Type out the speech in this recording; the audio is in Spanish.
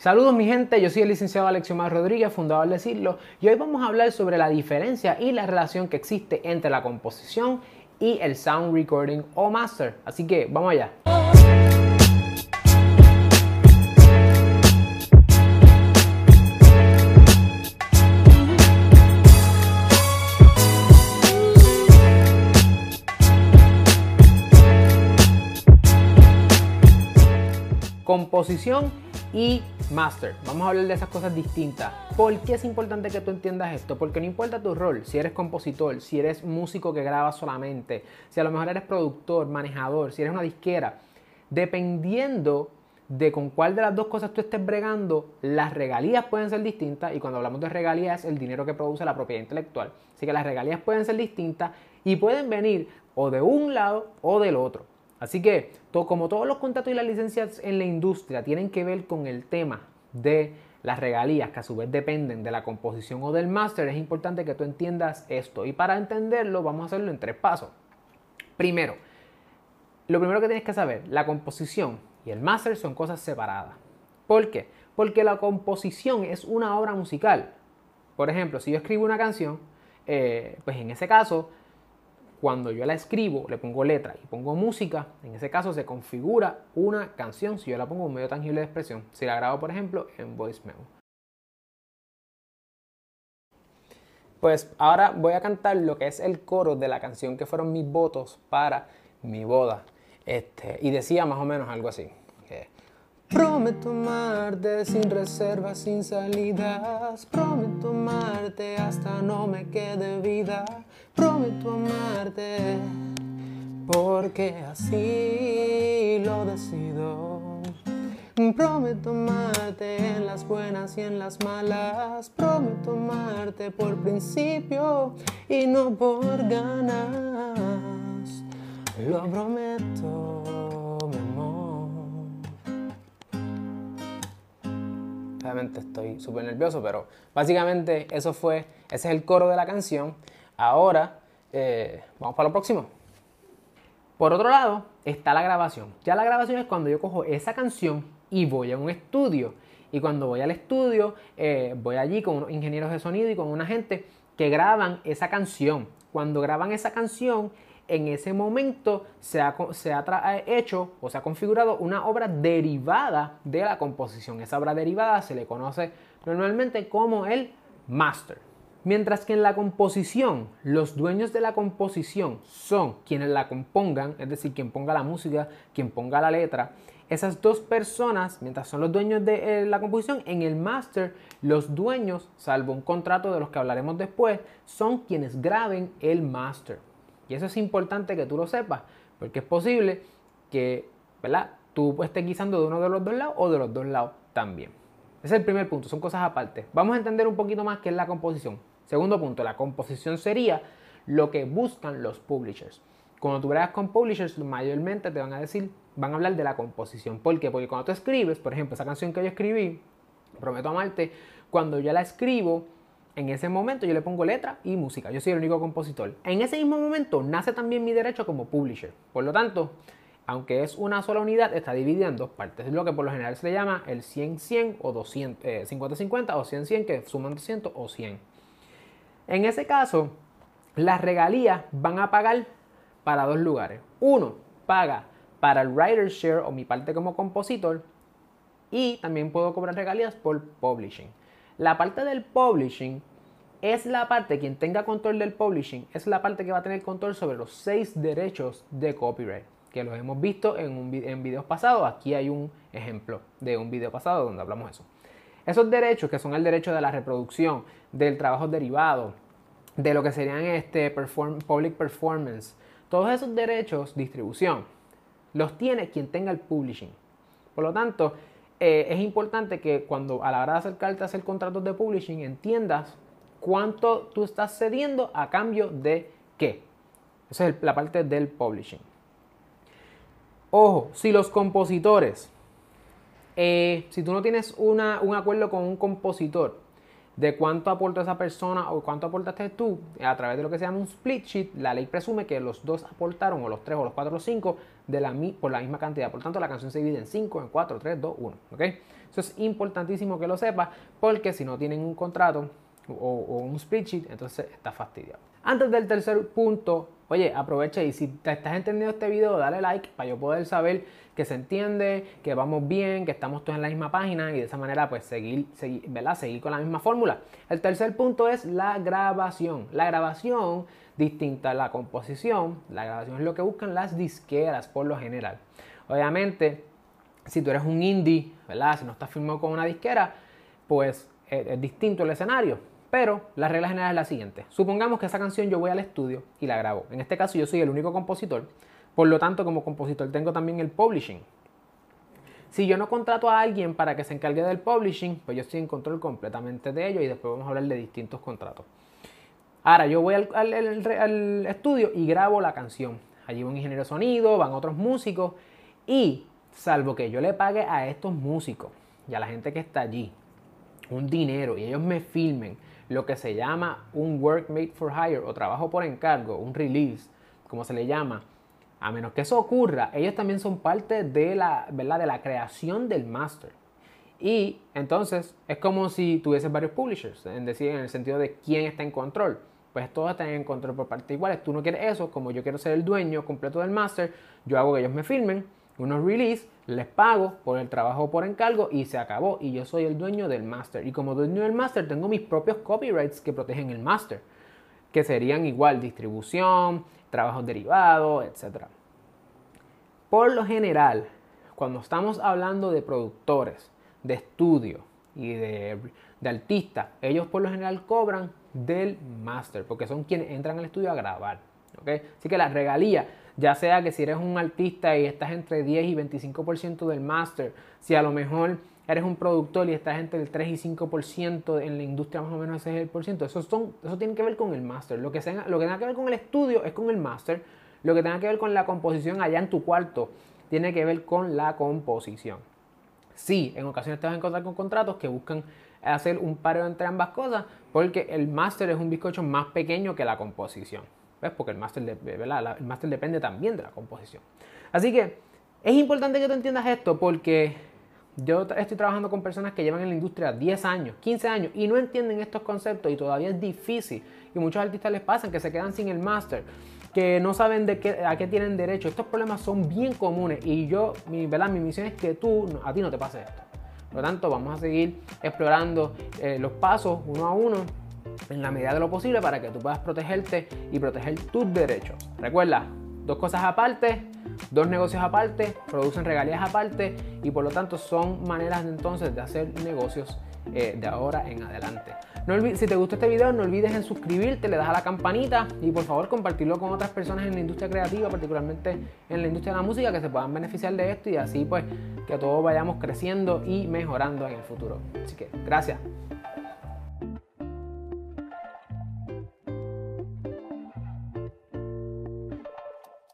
Saludos mi gente, yo soy el licenciado Alexiomar Rodríguez, fundador de Decirlo, y hoy vamos a hablar sobre la diferencia y la relación que existe entre la composición y el sound recording o master. Así que vamos allá. Composición y master. Vamos a hablar de esas cosas distintas. ¿Por qué es importante que tú entiendas esto? Porque no importa tu rol, si eres compositor, si eres músico que graba solamente, si a lo mejor eres productor, manejador, si eres una disquera, dependiendo de con cuál de las dos cosas tú estés bregando, las regalías pueden ser distintas y cuando hablamos de regalías es el dinero que produce la propiedad intelectual. Así que las regalías pueden ser distintas y pueden venir o de un lado o del otro. Así que, como todos los contratos y las licencias en la industria tienen que ver con el tema de las regalías, que a su vez dependen de la composición o del máster, es importante que tú entiendas esto. Y para entenderlo, vamos a hacerlo en tres pasos. Primero, lo primero que tienes que saber, la composición y el máster son cosas separadas. ¿Por qué? Porque la composición es una obra musical. Por ejemplo, si yo escribo una canción, eh, pues en ese caso cuando yo la escribo, le pongo letra y pongo música, en ese caso se configura una canción si yo la pongo en un medio tangible de expresión. Si la grabo, por ejemplo, en Voice Memo. Pues ahora voy a cantar lo que es el coro de la canción que fueron mis votos para mi boda. Este, y decía más o menos algo así. Prometo amarte sin reservas, sin salidas. Prometo amarte hasta no me quede vida. Prometo amarte porque así lo decido. Prometo amarte en las buenas y en las malas. Prometo amarte por principio y no por ganas. Lo prometo. Obviamente estoy súper nervioso, pero básicamente eso fue, ese es el coro de la canción. Ahora eh, vamos para lo próximo. Por otro lado está la grabación. Ya la grabación es cuando yo cojo esa canción y voy a un estudio. Y cuando voy al estudio, eh, voy allí con unos ingenieros de sonido y con una gente que graban esa canción. Cuando graban esa canción, en ese momento se ha, eh, hecho o se ha configurado una obra derivada de la composición. Esa obra derivada se le conoce normalmente como el master. Mientras que en la composición, los dueños de la composición son quienes la compongan, es decir, quien ponga la música, quien ponga la letra. Esas dos personas, mientras son los dueños de eh, la composición, en el master, los dueños, salvo un contrato de los que hablaremos después, son quienes graben el master. Y eso es importante que tú lo sepas, porque es posible que ¿verdad? tú estés guisando de uno de los dos lados o de los dos lados también. Ese es el primer punto, son cosas aparte. Vamos a entender un poquito más qué es la composición. Segundo punto, la composición sería lo que buscan los publishers. Cuando tú veas con publishers, mayormente te van a decir, van a hablar de la composición. ¿Por qué? Porque cuando tú escribes, por ejemplo, esa canción que yo escribí, Prometo Amarte, cuando yo la escribo, en ese momento yo le pongo letra y música. Yo soy el único compositor. En ese mismo momento nace también mi derecho como publisher. Por lo tanto, aunque es una sola unidad, está dividida en dos partes. Es lo que por lo general se le llama el 100-100 o 200, 50-50 eh, o 100-100, que suman 200 o 100. En ese caso, las regalías van a pagar para dos lugares. Uno, paga para el writer share o mi parte como compositor y también puedo cobrar regalías por publishing. La parte del publishing es la parte, quien tenga control del publishing, es la parte que va a tener control sobre los seis derechos de copyright, que los hemos visto en, un, en videos pasados. Aquí hay un ejemplo de un video pasado donde hablamos eso. Esos derechos, que son el derecho de la reproducción, del trabajo derivado, de lo que serían este public performance, todos esos derechos, distribución, los tiene quien tenga el publishing. Por lo tanto, eh, es importante que cuando a la hora de acercarte a hacer contratos de publishing entiendas cuánto tú estás cediendo a cambio de qué. Esa es la parte del publishing. Ojo, si los compositores, eh, si tú no tienes un acuerdo con un compositor de cuánto aporta esa persona o cuánto aportaste tú a través de lo que se llama un split sheet, la ley presume que los dos aportaron, o los tres, o los cuatro, o los cinco, de la, por la misma cantidad. Por tanto, la canción se divide en 5, en 4, 3, 2, 1. Eso es importantísimo que lo sepas porque si no tienen un contrato o, un split sheet, entonces está fastidiado. Antes del tercer punto, oye, aprovecha y si te estás entendiendo este video, dale like para yo poder saber que se entiende, que vamos bien, que estamos todos en la misma página y de esa manera pues seguir, seguir, seguir con la misma fórmula. El tercer punto es la grabación. La grabación, distinta a la composición, la grabación es lo que buscan las disqueras por lo general. Obviamente, si tú eres un indie, ¿verdad? Si no estás firmado con una disquera, pues es, es distinto el escenario. Pero la regla general es la siguiente. Supongamos que esa canción yo voy al estudio y la grabo. En este caso yo soy el único compositor. Por lo tanto, como compositor tengo también el publishing. Si yo no contrato a alguien para que se encargue del publishing, pues yo estoy en control completamente de ello y después vamos a hablar de distintos contratos. Ahora, yo voy al, estudio y grabo la canción. Allí va un ingeniero de sonido, van otros músicos y salvo que yo le pague a estos músicos y a la gente que está allí un dinero y ellos me filmen lo que se llama un work made for hire o trabajo por encargo, un release, como se le llama, a menos que eso ocurra, ellos también son parte de la, ¿verdad? De la creación del master. Y entonces es como si tuvieses varios publishers, en decir, en el sentido de quién está en control. Pues todos están en control por partes iguales. Tú no quieres eso, como yo quiero ser el dueño completo del master, yo hago que ellos me filmen unos release, les pago por el trabajo por encargo y se acabó. Y yo soy el dueño del master. Y como dueño del master tengo mis propios copyrights que protegen el master, que serían igual distribución, trabajos derivados, etc. Por lo general, cuando estamos hablando de productores, de estudio y de, de artistas, ellos por lo general cobran del master, porque son quienes entran al estudio a grabar. Así que la regalía ya sea que si eres un artista y estás entre 10 y 25% del master, si a lo mejor eres un productor y estás entre el 3 y 5% en la industria más o menos ese es el por ciento, eso, eso tiene que ver con el master. Lo que, lo que tenga que ver con el estudio es con el master. Lo que tenga que ver con la composición allá en tu cuarto tiene que ver con la composición. Sí, en ocasiones te vas a encontrar con contratos que buscan hacer un pareo entre ambas cosas porque el master es un bizcocho más pequeño que la composición. ¿Ves? Porque el máster, depende también de la composición. Así que es importante que tú entiendas esto porque yo estoy trabajando con personas que llevan en la industria 10 años, 15 años y no entienden estos conceptos y todavía es difícil. Y muchos artistas les pasan que se quedan sin el máster, que no saben a qué tienen derecho. Estos problemas son bien comunes y yo, mi, mi misión es que tú, a ti no te pase esto. Por lo tanto, vamos a seguir explorando eh, los pasos uno a uno en la medida de lo posible para que tú puedas protegerte y proteger tus derechos. Recuerda, dos cosas aparte, dos negocios aparte, producen regalías aparte y por lo tanto son maneras entonces de hacer negocios eh, de ahora en adelante. No si te gustó este video, no olvides en suscribirte, le das a la campanita y por favor compartirlo con otras personas en la industria creativa, particularmente en la industria de la música, que se puedan beneficiar de esto y así pues que todos vayamos creciendo y mejorando en el futuro. Así que gracias.